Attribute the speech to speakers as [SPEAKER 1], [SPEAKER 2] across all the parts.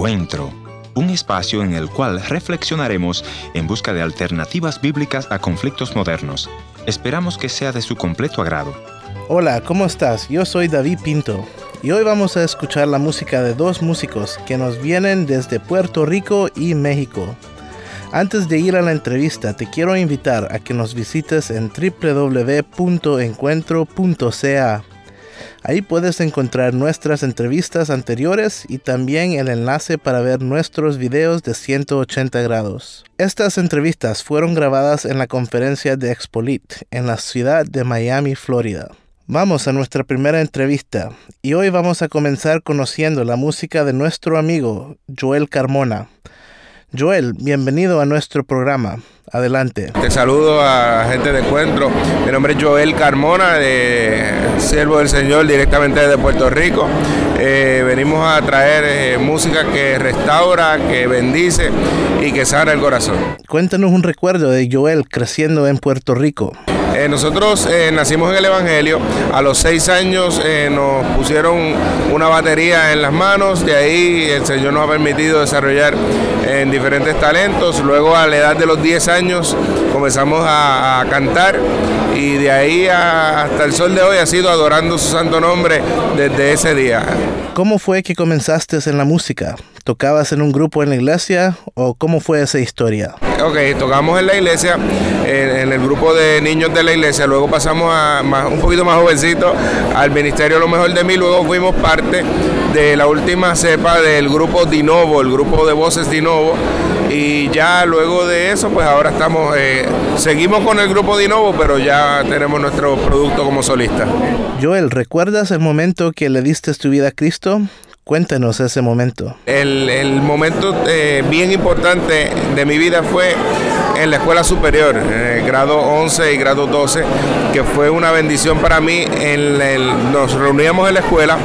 [SPEAKER 1] Encuentro, un espacio en el cual reflexionaremos en busca de alternativas bíblicas a conflictos modernos. Esperamos que sea de su completo agrado.
[SPEAKER 2] Hola, ¿cómo estás? Yo soy David Pinto y hoy vamos a escuchar la música de dos músicos que nos vienen desde Puerto Rico y México. Antes de ir a la entrevista, te quiero invitar a que nos visites en www.encuentro.ca. Ahí puedes encontrar nuestras entrevistas anteriores y también el enlace para ver nuestros videos de 180 grados. Estas entrevistas fueron grabadas en la conferencia de Expolit en la ciudad de Miami, Florida. Vamos a nuestra primera entrevista y hoy vamos a comenzar conociendo la música de nuestro amigo Joel Carmona. Joel, bienvenido a nuestro programa. Adelante.
[SPEAKER 3] Te saludo a gente de encuentro. Mi nombre es Joel Carmona, de Siervo del Señor, directamente desde Puerto Rico. Eh, venimos a traer eh, música que restaura, que bendice y que sana el corazón.
[SPEAKER 2] Cuéntanos un recuerdo de Joel creciendo en Puerto Rico.
[SPEAKER 3] Eh, nosotros nacimos en el Evangelio, a los seis años nos pusieron una batería en las manos, de ahí el Señor nos ha permitido desarrollar en diferentes talentos, luego a la edad de los 10 años comenzamos a, cantar y de ahí hasta el sol de hoy ha sido adorando su santo nombre desde ese día.
[SPEAKER 2] ¿Cómo fue que comenzaste en la música? ¿Tocabas en un grupo en la iglesia o cómo fue esa historia?
[SPEAKER 3] Ok, tocamos en la iglesia, en, en el grupo de niños de la iglesia, luego pasamos a más, un poquito más jovencito al Ministerio Lo Mejor de Mí, luego fuimos parte de la última cepa del grupo Dinovo, el grupo de voces Dinovo, y ya luego de eso, pues ahora estamos, eh, seguimos con el grupo Dinovo, pero ya tenemos nuestro producto como solista.
[SPEAKER 2] Joel, ¿recuerdas el momento que le diste tu vida a Cristo? Cuéntanos ese momento.
[SPEAKER 3] El, el momento eh, bien importante de mi vida fue en la escuela superior, en el grado 11 y grado 12, que fue una bendición para mí. En el, nos reuníamos en la escuela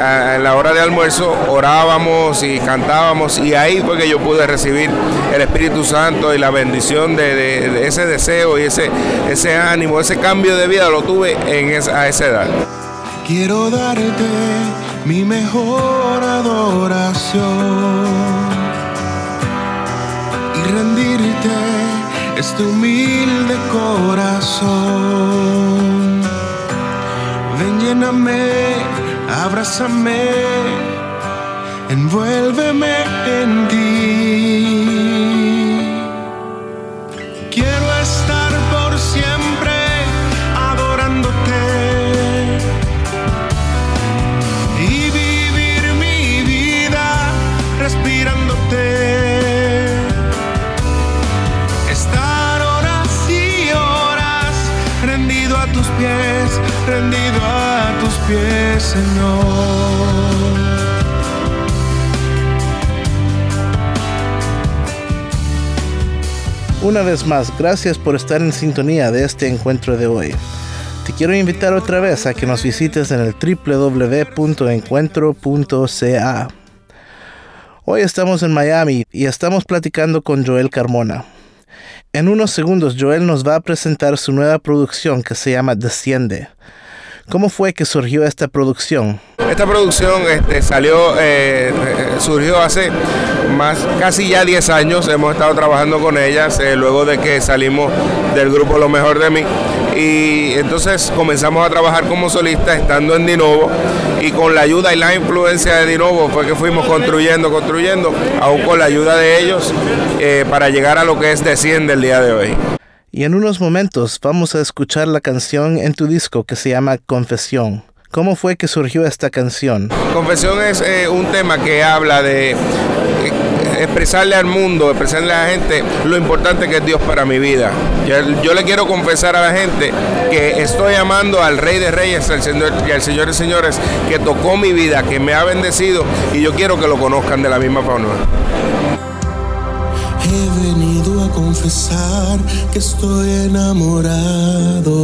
[SPEAKER 3] a, la hora de almuerzo, orábamos y cantábamos y ahí fue que yo pude recibir el Espíritu Santo y la bendición de, de, de ese deseo y ese, ese ánimo, ese cambio de vida lo tuve en esa, a esa edad.
[SPEAKER 4] Quiero darte mi mejor adoración y rendirte este humilde corazón. Ven, lléname, abrázame, envuélveme en ti. Tus pies, rendido a tus pies, Señor.
[SPEAKER 2] Una vez más, gracias por estar en sintonía de este encuentro de hoy. Te quiero invitar otra vez a que nos visites en el www.encuentro.ca. Hoy estamos en Miami y estamos platicando con Joel Carmona. En unos segundos Joel nos va a presentar su nueva producción que se llama Desciende. ¿Cómo fue que surgió esta producción?
[SPEAKER 3] Esta producción este, salió, eh, surgió hace más, casi ya 10 años. Hemos estado trabajando con ellas eh, luego de que salimos del grupo Lo Mejor de Mí. Y entonces comenzamos a trabajar como solistas estando en Dinovo. Y con la ayuda y la influencia de Dinovo fue que fuimos construyendo, construyendo, aún con la ayuda de ellos, eh, para llegar a lo que es Desciende el día de hoy.
[SPEAKER 2] Y en unos momentos vamos a escuchar la canción en tu disco que se llama Confesión. ¿Cómo fue que surgió esta canción?
[SPEAKER 3] Confesión es eh, un tema que habla de eh, expresarle al mundo, expresarle a la gente lo importante que es Dios para mi vida. Yo, le quiero confesar a la gente que estoy amando al Rey de Reyes al Señor, y al Señor de Señores, que tocó mi vida, que me ha bendecido y yo quiero que lo conozcan de la misma forma.
[SPEAKER 4] He venido a confesar que estoy enamorado.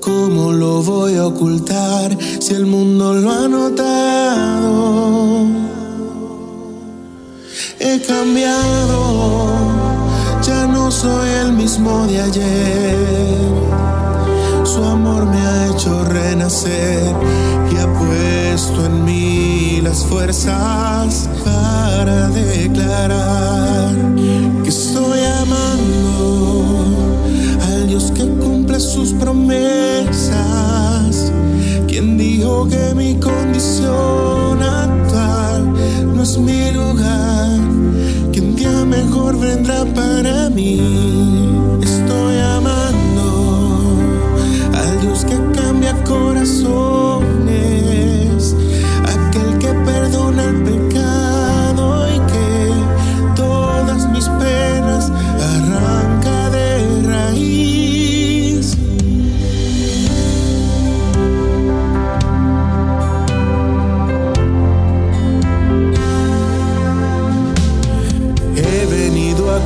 [SPEAKER 4] ¿Cómo lo voy a ocultar si el mundo lo ha notado? He cambiado, ya no soy el mismo de ayer. su amor me ha hecho renacer y ha puesto en mí las fuerzas para declarar que estoy amando al Dios que cumple sus promesas. Quien dijo que mi condición actual no es mi lugar, que un día mejor vendrá para mí.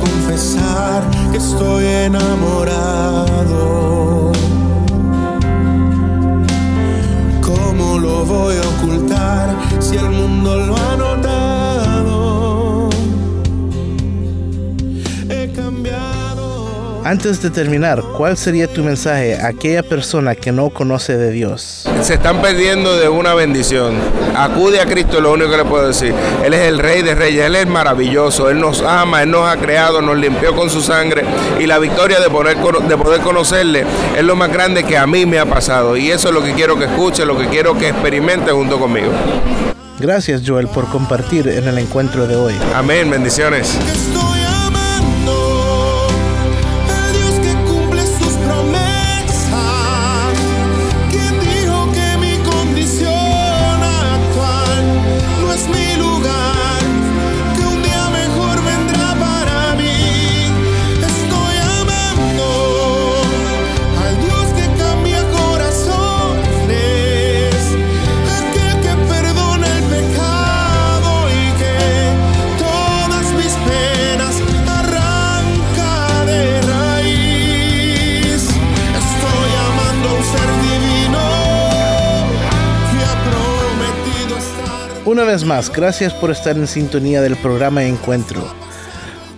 [SPEAKER 4] Confesar que estoy enamorado.
[SPEAKER 2] Antes de terminar, ¿cuál sería tu mensaje a aquella persona que no conoce de Dios?
[SPEAKER 3] Se están perdiendo de una bendición. Acude a Cristo, es lo único que le puedo decir. Él es el Rey de Reyes, Él es maravilloso, Él nos ama, Él nos ha creado, nos limpió con su sangre y la victoria de poder, de poder conocerle es lo más grande que a mí me ha pasado. Y eso es lo que quiero que escuche, lo que quiero que experimente junto conmigo.
[SPEAKER 2] Gracias Joel por compartir en el encuentro de hoy.
[SPEAKER 3] Amén, bendiciones.
[SPEAKER 2] Una vez más, gracias por estar en sintonía del programa Encuentro.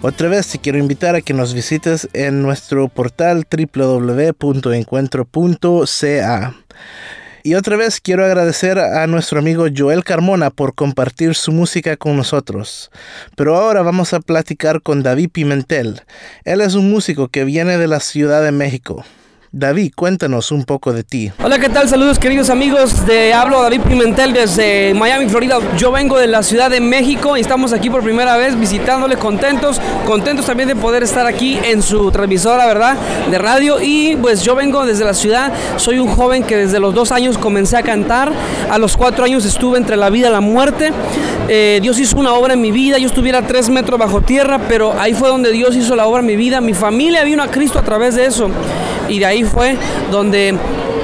[SPEAKER 2] Otra vez te quiero invitar a que nos visites en nuestro portal www.encuentro.ca. Y otra vez quiero agradecer a nuestro amigo Joel Carmona por compartir su música con nosotros. Pero ahora vamos a platicar con David Pimentel. Él es un músico que viene de la Ciudad de México. David, cuéntanos un poco de ti.
[SPEAKER 5] Hola, ¿qué tal? Saludos queridos amigos de Hablo David Pimentel desde Miami, Florida. Yo vengo de la Ciudad de México y estamos aquí por primera vez visitándole contentos, contentos también de poder estar aquí en su transmisora, ¿verdad? De radio y pues yo vengo desde la ciudad, soy un joven que desde los dos años comencé a cantar, a los cuatro años estuve entre la vida y la muerte. Eh, Dios hizo una obra en mi vida, yo estuviera tres metros bajo tierra, pero ahí fue donde Dios hizo la obra en mi vida. Mi familia vino a Cristo a través de eso y de ahí fue donde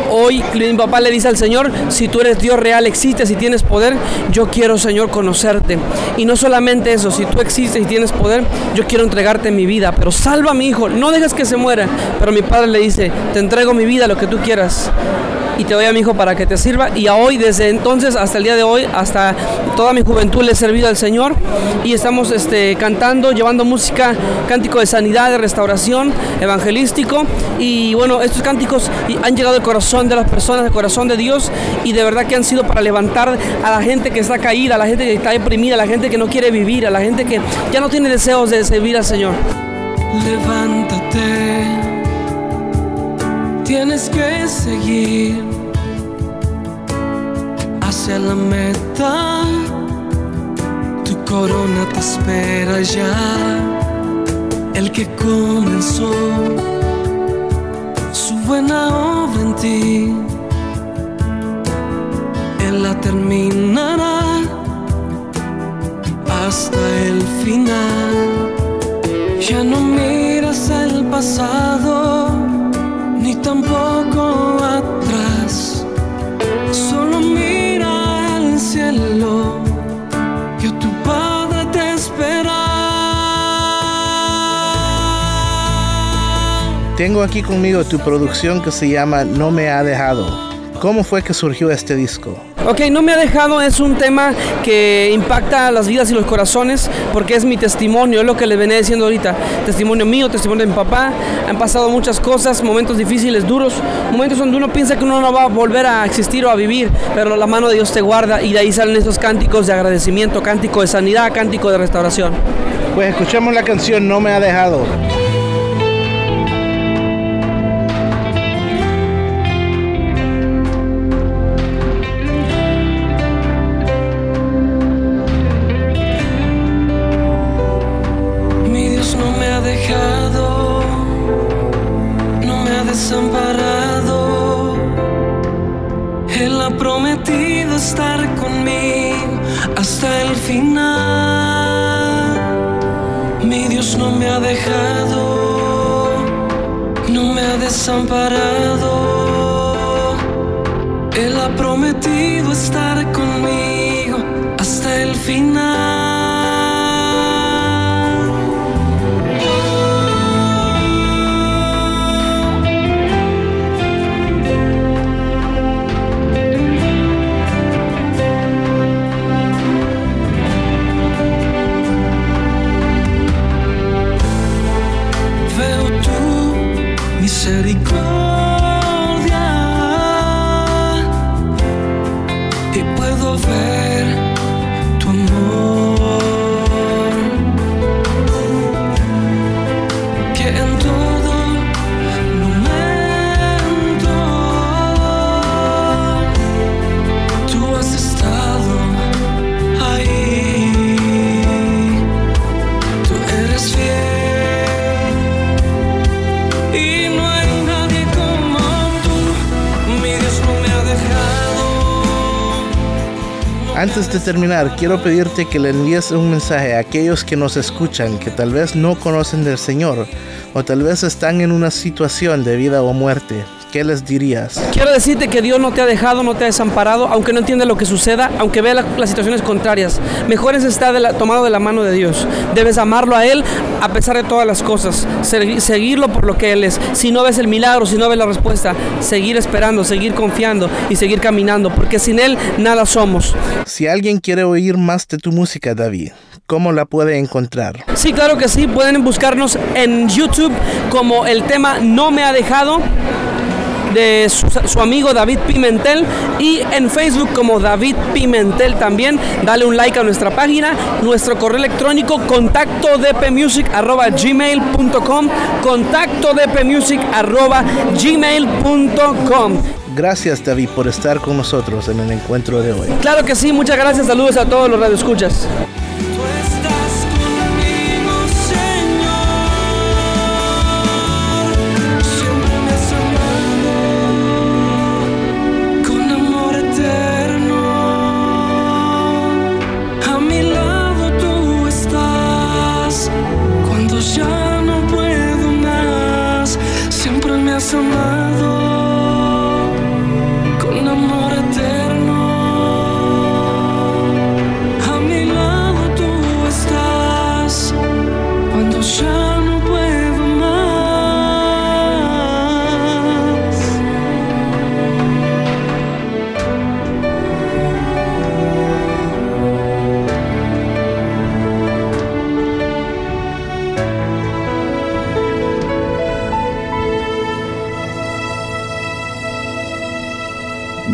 [SPEAKER 5] hoy mi papá le dice al Señor, si tú eres Dios real, existes y tienes poder, yo quiero Señor conocerte. Y no solamente eso, si tú existes y tienes poder, yo quiero entregarte mi vida, pero salva a mi hijo, no dejes que se muera. Pero mi padre le dice, te entrego mi vida, lo que tú quieras. Y te doy a mi hijo para que te sirva. Y a hoy, desde entonces hasta el día de hoy, hasta toda mi juventud le he servido al Señor. Y estamos este, cantando, llevando música, cántico de sanidad, de restauración, evangelístico. Y bueno, estos cánticos han llegado al corazón de las personas, al corazón de Dios. Y de verdad que han sido para levantar a la gente que está caída, a la gente que está deprimida, a la gente que no quiere vivir, a la gente que ya no tiene deseos de servir al Señor.
[SPEAKER 6] Levántate, tienes que seguir hacia la meta. Tu corona te espera ya. El que comenzó su buena obra en ti, Él la terminará hasta el final. Ya no miras el pasado, ni tampoco atrás.
[SPEAKER 2] Tengo aquí conmigo tu producción que se llama No me ha dejado. ¿Cómo fue que surgió este disco?
[SPEAKER 5] Ok, no me ha dejado es un tema que impacta las vidas y los corazones porque es mi testimonio, es lo que le venía diciendo ahorita. Testimonio mío, testimonio de mi papá. Han pasado muchas cosas, momentos difíciles, duros, momentos donde uno piensa que uno no va a volver a existir o a vivir, pero la mano de Dios te guarda y de ahí salen esos cánticos de agradecimiento, cántico de sanidad, cántico de restauración.
[SPEAKER 6] Pues escuchemos la canción No me ha dejado. dejado, no me ha desamparado. Antes de terminar, quiero pedirte que le envíes un mensaje a aquellos que nos escuchan, que tal vez no conocen del Señor, o tal vez están en una situación de vida o muerte. ¿Qué les dirías?
[SPEAKER 5] Quiero decirte que Dios no te ha dejado, no te ha desamparado, aunque no entienda lo que suceda, aunque vea las situaciones contrarias. Mejor es estar tomado de la mano de Dios. Debes amarlo a Él a pesar de todas las cosas. seguirlo por lo que Él es. Si no ves el milagro, si no ves la respuesta, seguir esperando, seguir confiando y seguir caminando, porque sin Él nada somos.
[SPEAKER 6] Si alguien quiere oír más de tu música, David, ¿cómo la puede encontrar?
[SPEAKER 5] Sí, claro que sí. Pueden buscarnos en YouTube como el tema No me ha dejado de su, amigo David Pimentel y en Facebook como David Pimentel también. Dale un like a nuestra página, nuestro correo electrónico contacto arroba gmail.com contacto arroba gmail.com
[SPEAKER 6] Gracias David por estar con nosotros en el encuentro de hoy.
[SPEAKER 5] Claro que sí, muchas gracias, saludos a todos los radioescuchas. ya no puedo más. Siempre me has amado.